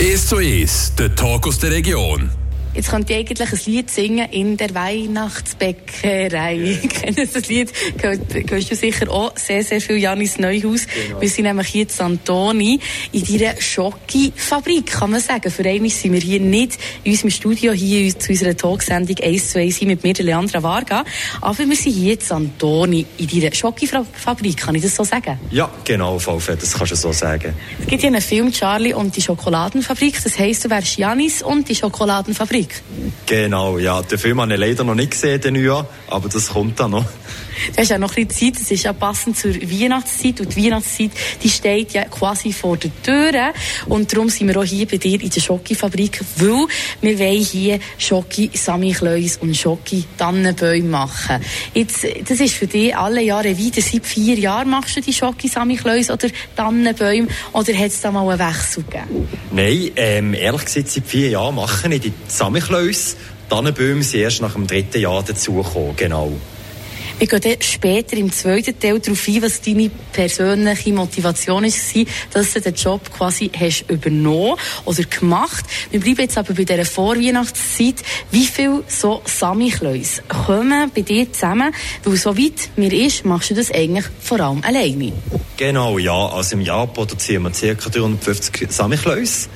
1 zu 1, der Talk aus der Region. Jetzt könnt ihr eigentlich ein Lied singen in der Weihnachtsbäckerei. Kennst das Lied? Gehst du sicher auch sehr, sehr viel Janis Neuhaus. Genau. Wir sind nämlich hier in Santoni in deiner Schocki-Fabrik, kann man sagen. Für einmal sind wir hier nicht in unserem Studio, hier zu unserer Talksendung 1 zu 1 mit mir, Leandra Varga. Aber wir sind hier in Santoni in deiner Schocki-Fabrik, kann ich das so sagen? Ja, genau, VF, das kannst du so sagen. Es gibt ja einen Film, Charlie und die Schokoladenfabrik. Das heisst, du wärst Janis und die Schokoladenfabrik. Musik. Genau, ja. Den Film habe ich leider noch nicht gesehen, den Jahr, aber das kommt dann noch. Du hast ja noch ein bisschen Zeit, es ist ja passend zur Weihnachtszeit und die Weihnachtszeit, die steht ja quasi vor der Tür und darum sind wir auch hier bei dir in der Schokifabrik, weil wir wollen hier Schoki Samichlöis und Schoki Tannenbäume machen. Jetzt, das ist für dich alle Jahre wieder, seit vier Jahren machst du die Schoki Samichlöis oder Tannenbäume oder hat es da mal einen Wechsel gegeben? Nein, ähm, ehrlich gesagt, seit vier Jahren mache ich die Samichlöis. Tannenbäume sind erst nach dem dritten Jahr dazugekommen, genau. Wir gehen später im zweiten Teil darauf ein, was deine persönliche Motivation war, dass du den Job quasi hast übernommen oder gemacht. Wir bleiben jetzt aber bei dieser Vorweihnachtszeit. Wie viele so Samichlöis kommen bei dir zusammen? Weil so weit mir ist, machst du das eigentlich vor allem alleine. Genau, ja. Also im Jahr produzieren wir ca. 350 Samichlöis.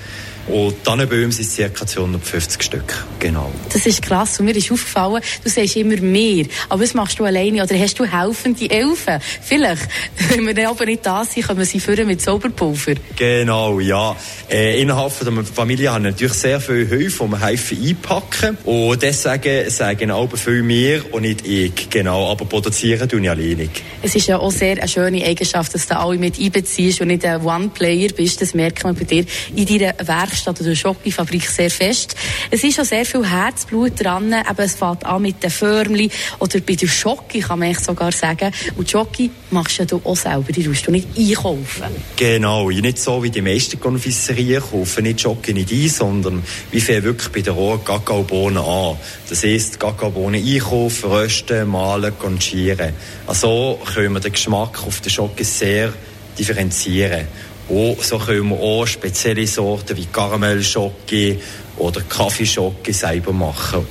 Und Tannenbäume sind ca. 250 Stück. Genau. Das ist krass. Und mir ist aufgefallen, du sagst immer mehr. Aber was machst du alleine? Oder hast du helfende Elfen? Vielleicht, wenn wir dann aber nicht da sind, können wir sie führen mit Sauberpulver. Genau, ja. Äh, innerhalb der Familie haben wir natürlich sehr viele Hilfe, die wir helfen einpacken. Und deswegen sagen auch viel mehr und nicht ich. Genau. Aber produzieren tun ich alleine. Es ist ja auch sehr eine schöne Eigenschaft, dass du alle mit einbeziehst und nicht ein One-Player bist. Das merkt man bei dir in deiner Werk Werkstatt oder Schokofabrik sehr fest. Es ist schon sehr viel Herzblut dran. Eben, es fängt an mit den Förmli oder bei der Schoki kann man sogar sagen. Und die Schoki machst du auch selber, die musst du nicht einkaufen. Genau, nicht so wie die meisten Konfiserien kaufen nicht Schoki nicht ein, sondern wir fangen wirklich bei den rohen Kakaobohnen an. Das heisst, Kakaobohnen einkaufen, rösten, mahlen, konchieren. Also können wir den Geschmack auf der Schoki sehr differenzieren. Und so können wir auch spezielle Sorten wie Karamellschocke oder Kaffeeschocke selber machen.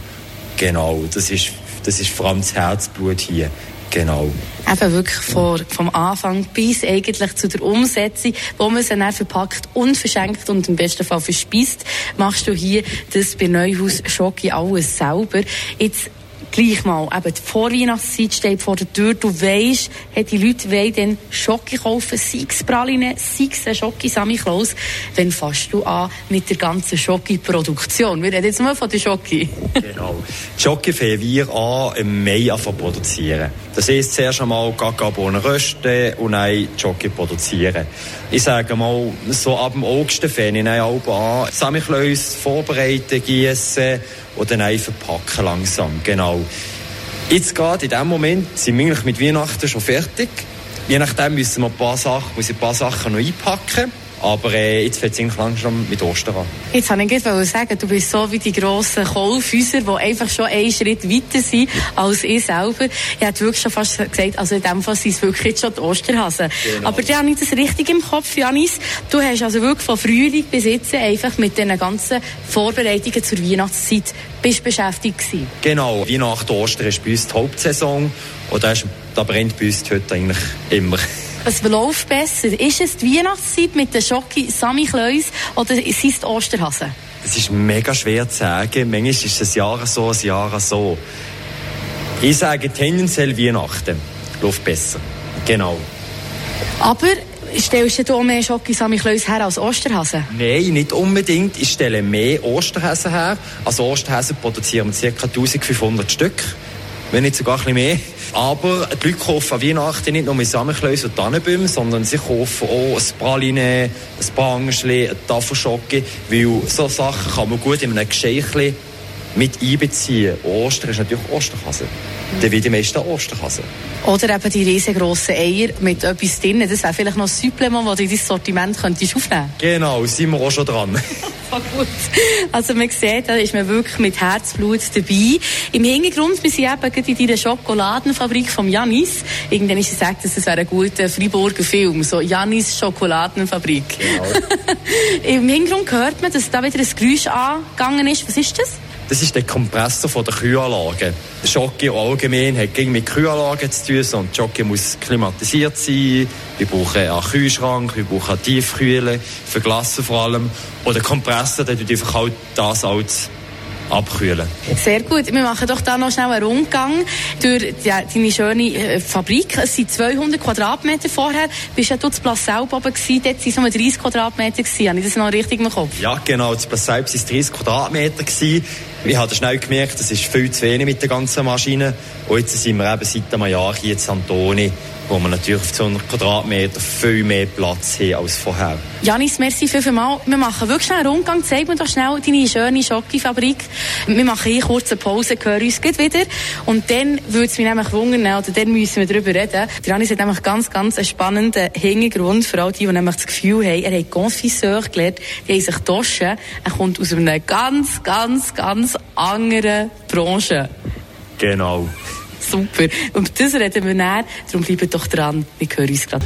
Genau, das ist, das ist vor allem das Herzblut hier. Genau. Eben wirklich vor, vom Anfang bis eigentlich zu der Umsetzung, wo man sie dann verpackt und verschenkt und im besten Fall verspeist, machst du hier das bei Neuhaus Schocke alles selber. Jetzt gleich mal, eben die Vorweihnachtszeit steht vor der Tür, du weisst, hey, die Leute wollen dann Schocke kaufen, sei es Praline, sei es ein Schocke Samichlaus, dann fasst du an mit der ganzen Schocke-Produktion. Wir reden jetzt nur von der Schocke. genau. Die Schocke fangen wir an, im Mai an produzieren. Das heisst, zuerst einmal Kakaobohnen rösten und dann Schocke produzieren. Ich sage mal, so ab dem August fange ich dann an, Samichlaus vorbereiten, gießen, und dann einfach packen langsam. Genau. Jetzt gerade in dem Moment sind wir mit Weihnachten schon fertig. Je nachdem müssen wir ein paar Sachen, ich ein paar Sachen noch einpacken. Aber äh, jetzt fängt es langsam mit Ostern an. Jetzt wollte ich gerade sagen, du bist so wie die grossen Kaufhäuser, die einfach schon einen Schritt weiter sind als ich selber. Ich hätte wirklich schon fast gesagt, also in dem Fall sind es wirklich jetzt schon die Osterhasen. Genau. Aber da habe ich das richtig im Kopf, Janis. Du hast also wirklich von Frühling bis jetzt einfach mit den ganzen Vorbereitungen zur Weihnachtszeit bist beschäftigt gewesen. Genau. Weihnachten, Ostern ist bei uns die Hauptsaison. Und da, ist, da brennt bei uns heute eigentlich immer. Was läuft besser? Ist es die Weihnachtszeit mit den Schocki Sammy Kleus oder sind es die Osterhasen? Es ist mega schwer zu sagen. Manchmal ist es ein Jahr so, ein Jahr so. Ich sage tendenziell Weihnachten. Läuft besser. Genau. Aber Stellst du auch mehr Schocki Sammy Kleus her als Osterhasen? Nein, nicht unbedingt. Ich stelle mehr Osterhasen her. Also Osterhasen produzieren wir ca. 1500 Stück wenn nicht sogar ein bisschen mehr. Aber die Leute kaufen an Weihnachten nicht nur mit Samenkläuse und Tannenbäume, sondern sie kaufen auch ein Praline, ein Bangschli, eine Tafelschocke, weil so Sachen kann man gut in einem Geschenk mit einbeziehen. Ostern ist natürlich Osterhase. Dann wie die meisten Osterhase. Oder eben die riesengroßen Eier mit etwas drin. Das wäre vielleicht noch ein Supplement, das du in dein Sortiment könntest aufnehmen Genau, sind wir auch schon dran. gut. Also man sieht, da ist man wirklich mit Herzblut dabei. Im Hintergrund, wir sind eben in dieser Schokoladenfabrik von Janis. Irgendwann ist gesagt, dass es wäre ein guter Freiburger Film, so Janis Schokoladenfabrik. Genau. Im Hintergrund hört man, dass da wieder ein Geräusch angegangen ist. Was ist das? Das ist der Kompressor von der Kühlanlage. Der Jockey allgemein hat mit Kühlanlagen zu tun. Und der Jockey muss klimatisiert sein. Wir brauchen einen Kühlschrank, wir brauchen Tiefkühle, für Glassen vor allem. Und der Kompressor, der tut einfach halt das als abkühlen. Sehr gut. Wir machen doch da noch schnell einen Rundgang durch deine schöne äh, Fabrik. Es sind 200 Quadratmeter vorher. Bist ja du zu Plasselb oben gewesen, dort waren es nur 30 Quadratmeter gewesen. Habe ich das noch richtig im Kopf? Ja, genau. Zu Plasselb waren es 30 Quadratmeter gewesen. Ich habe schnell gemerkt, das ist viel zu wenig mit der ganzen Maschine. Und jetzt sind wir eben seit einem Jahr hier in Santoni wo wir natürlich auf 200 Quadratmeter viel mehr Platz haben als vorher. Janis, merci viel, viel. Wir machen wirklich schnell einen Rundgang. Zeig mir doch schnell deine schöne Schokofabrik. Wir machen hier kurz eine Pause, hören uns gleich wieder. Und dann würde es mich nämlich wundern, oder dann müssen wir darüber reden. Janis hat nämlich ganz, ganz einen spannenden Hintergrund, für all die, die nämlich das Gefühl haben, er hat Confisseur gelernt, die haben sich getauscht. Er kommt aus einer ganz, ganz, ganz anderen Branche. Genau. Super. Und das reden wir näher. Darum bleibt doch dran. Wir hören uns gerade.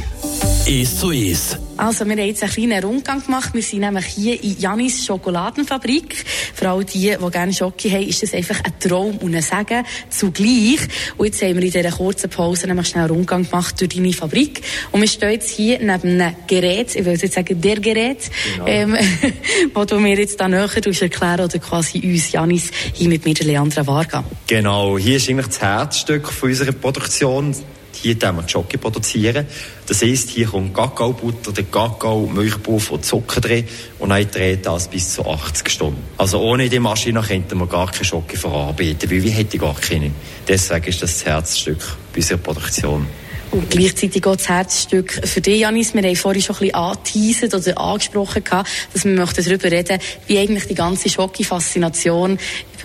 Ist zu ist. Also, wir haben jetzt einen kleinen Rundgang gemacht. Wir sind nämlich hier in Janis Schokoladenfabrik. Für all die, die gerne Schoki haben, ist das einfach ein Traum und ein Segen zugleich. Und jetzt haben wir in dieser kurzen Pause nämlich schnell einen Rundgang gemacht durch deine Fabrik. Und wir stehen jetzt hier neben einem Gerät, ich will jetzt sagen, der Gerät, genau. ähm, wo du mir jetzt da näher erklären oder quasi uns, Janis, hier mit mir, der Leandra Varga. Genau, hier ist eigentlich das Herzstück von unserer Produktion hier wir Jockey produzieren. Das heisst, hier kommt Kakaobutter, der Kakao, Milchpulver und Zucker drin und dann dreht das bis zu 80 Stunden. Also ohne die Maschine könnten wir gar keine Jockey verarbeiten, weil wir hätten gar keine. Deswegen ist das das Herzstück unserer Produktion. Und gleichzeitig auch das Herzstück für dich, Janis. Wir haben vorhin schon ein bisschen oder angesprochen, dass wir darüber reden wie eigentlich die ganze Schocki-Faszination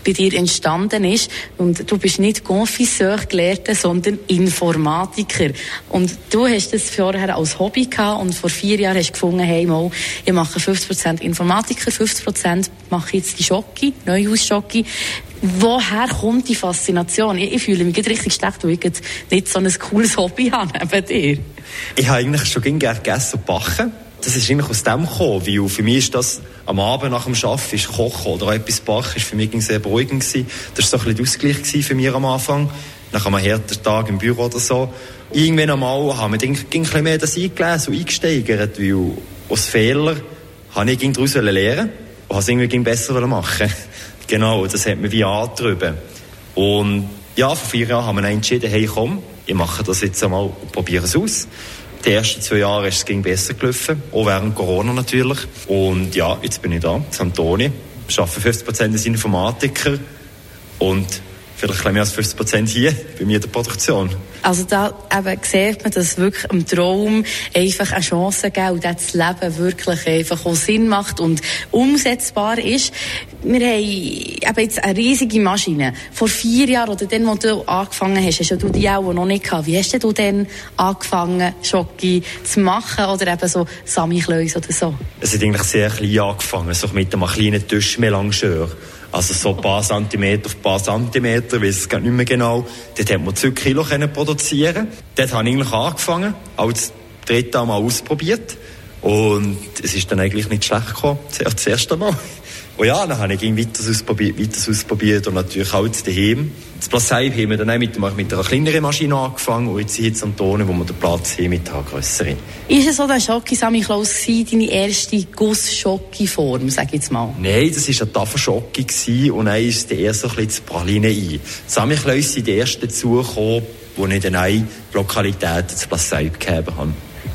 bei dir entstanden ist. Und du bist nicht Confisseur Gelehrter, sondern Informatiker. Und du hast das vorher als Hobby gehabt und vor vier Jahren hast du gefunden, hey, mal, ich mache 50% Informatiker, 50% mache jetzt die Schocki, Neuhaus-Schocki. Woher kommt die Faszination? Ich, ich fühle mich richtig schlecht, weil ich nicht so ein cooles Hobby habe neben dir. Ich habe eigentlich schon gerne gegessen und backen das ist eigentlich aus dem gekommen, weil für mich ist das am Abend nach dem Arbeiten ist Kochen oder etwas backen ist für mich sehr beruhigend gewesen. Das war so ein bisschen der Ausgleich für mich am Anfang. Nach einem harten Tag im Büro oder so. Irgendwann einmal haben wir ein bisschen mehr das eingelesen und eingesteigert, weil aus Fehlern habe ich daraus lernen und habe es irgendwie besser machen Genau, das hat mir wie angetrieben. Und ja, vor vier Jahren haben wir entschieden, hey komm, ich mache das jetzt einmal und probiere es aus. Die ersten zwei Jahre ist es ging besser gelaufen, auch während Corona natürlich. Und ja, jetzt bin ich da, Santoni. Arbeite 50% als Informatiker und vielleicht mehr als 50 Prozent hier bei mir in der Produktion. Also da eben sieht man, dass wirklich im Traum einfach eine Chance geben und das Leben wirklich einfach auch Sinn macht und umsetzbar ist. Wir haben eben jetzt eine riesige Maschine. Vor vier Jahren oder dann, als du angefangen hast, hast du die auch noch nicht gehabt. Wie hast du denn angefangen, Schocki zu machen oder eben so Samichlös oder so? Es hat eigentlich sehr klein angefangen, so mit einem kleinen Tischmelangeur. Also so ein paar Zentimeter auf ein paar Zentimeter, weiß es nicht mehr genau. Dort hat man 2 Kilo produzieren Dort habe ich eigentlich angefangen, als dritte Mal ausprobiert. Und es ist dann eigentlich nicht schlecht gekommen, das erste Mal. Und ja, dann habe ich weiter ausprobiert, weiter ausprobiert und natürlich auch daheim. Das Plasseib haben wir dann auch mit, mit einer kleineren Maschine angefangen und jetzt hier in Tonen, wo wir den Platz haben mit einer grösseren. Ist es so der Schocki Sammy Klaus deine erste Guss-Schocki-Form, sag ich jetzt mal? Nein, das war ein Tafel-Schocki und dann ist der erste ein bisschen Praline ein. Sammy Klaus sind die ersten dazugekommen, wo ich dann eine Lokalität das Plasseib gegeben habe.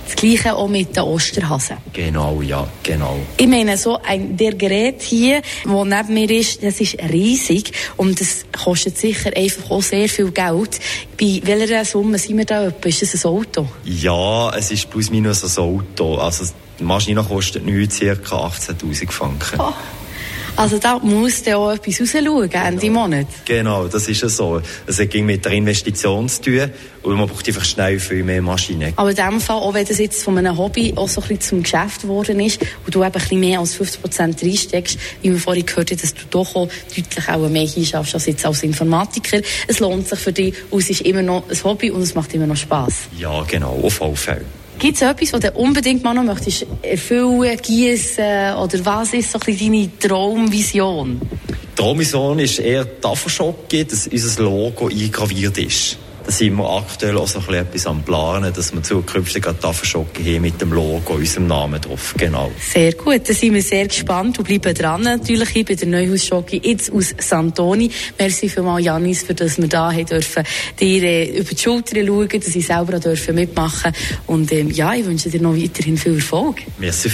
Das Gleiche auch mit den Osterhasen. Genau, ja, genau. Ich meine, so ein, der Gerät hier, der neben mir ist, das ist riesig und das kostet sicher einfach auch sehr viel Geld. Bei welcher Summe sind wir da? Ist das ein Auto? Ja, es ist plus minus ein Auto. Also die Maschine kostet nur ca. 18'000 Franken. Oh. Also da muss ja auch etwas rausschauen Ende genau. Monat. Genau, das ist ja so. Es ging mit der Investition zu tun und man braucht einfach schnell viel mehr Maschinen. Aber in dem Fall, auch wenn das jetzt von einem Hobby auch so ein bisschen zum Geschäft geworden ist und du eben ein bisschen mehr als 50 Prozent reinsteckst, wie wir vorhin gehört haben, dass du doch auch deutlich auch mehr hinschaffst als jetzt als Informatiker. Es lohnt sich für dich und es ist immer noch ein Hobby und es macht immer noch Spass. Ja, genau, auf alle Fälle. Gibt es etwas, was du unbedingt mal noch möchtest erfüllen, gießen oder was ist so ein deine Traumvision? Traumvision ist eher die Tafelschocke, dass unser Logo eingraviert ist. Da sind wir aktuell auch so etwas am Planen, dass wir zukünftig eine Tafelschocke haben mit dem Logo, unserem Namen drauf. Genau. Sehr gut, da sind wir sehr gespannt und bleiben dran. Natürlich hier bei der Neuhausschocke jetzt aus Santoni. Merci vielmals, Janis, für das wir da haben dürfen, dir äh, über die Schulter schauen, dass ich selber auch dürfen mitmachen Und ähm, ja, ich wünsche dir noch weiterhin viel Erfolg. Merci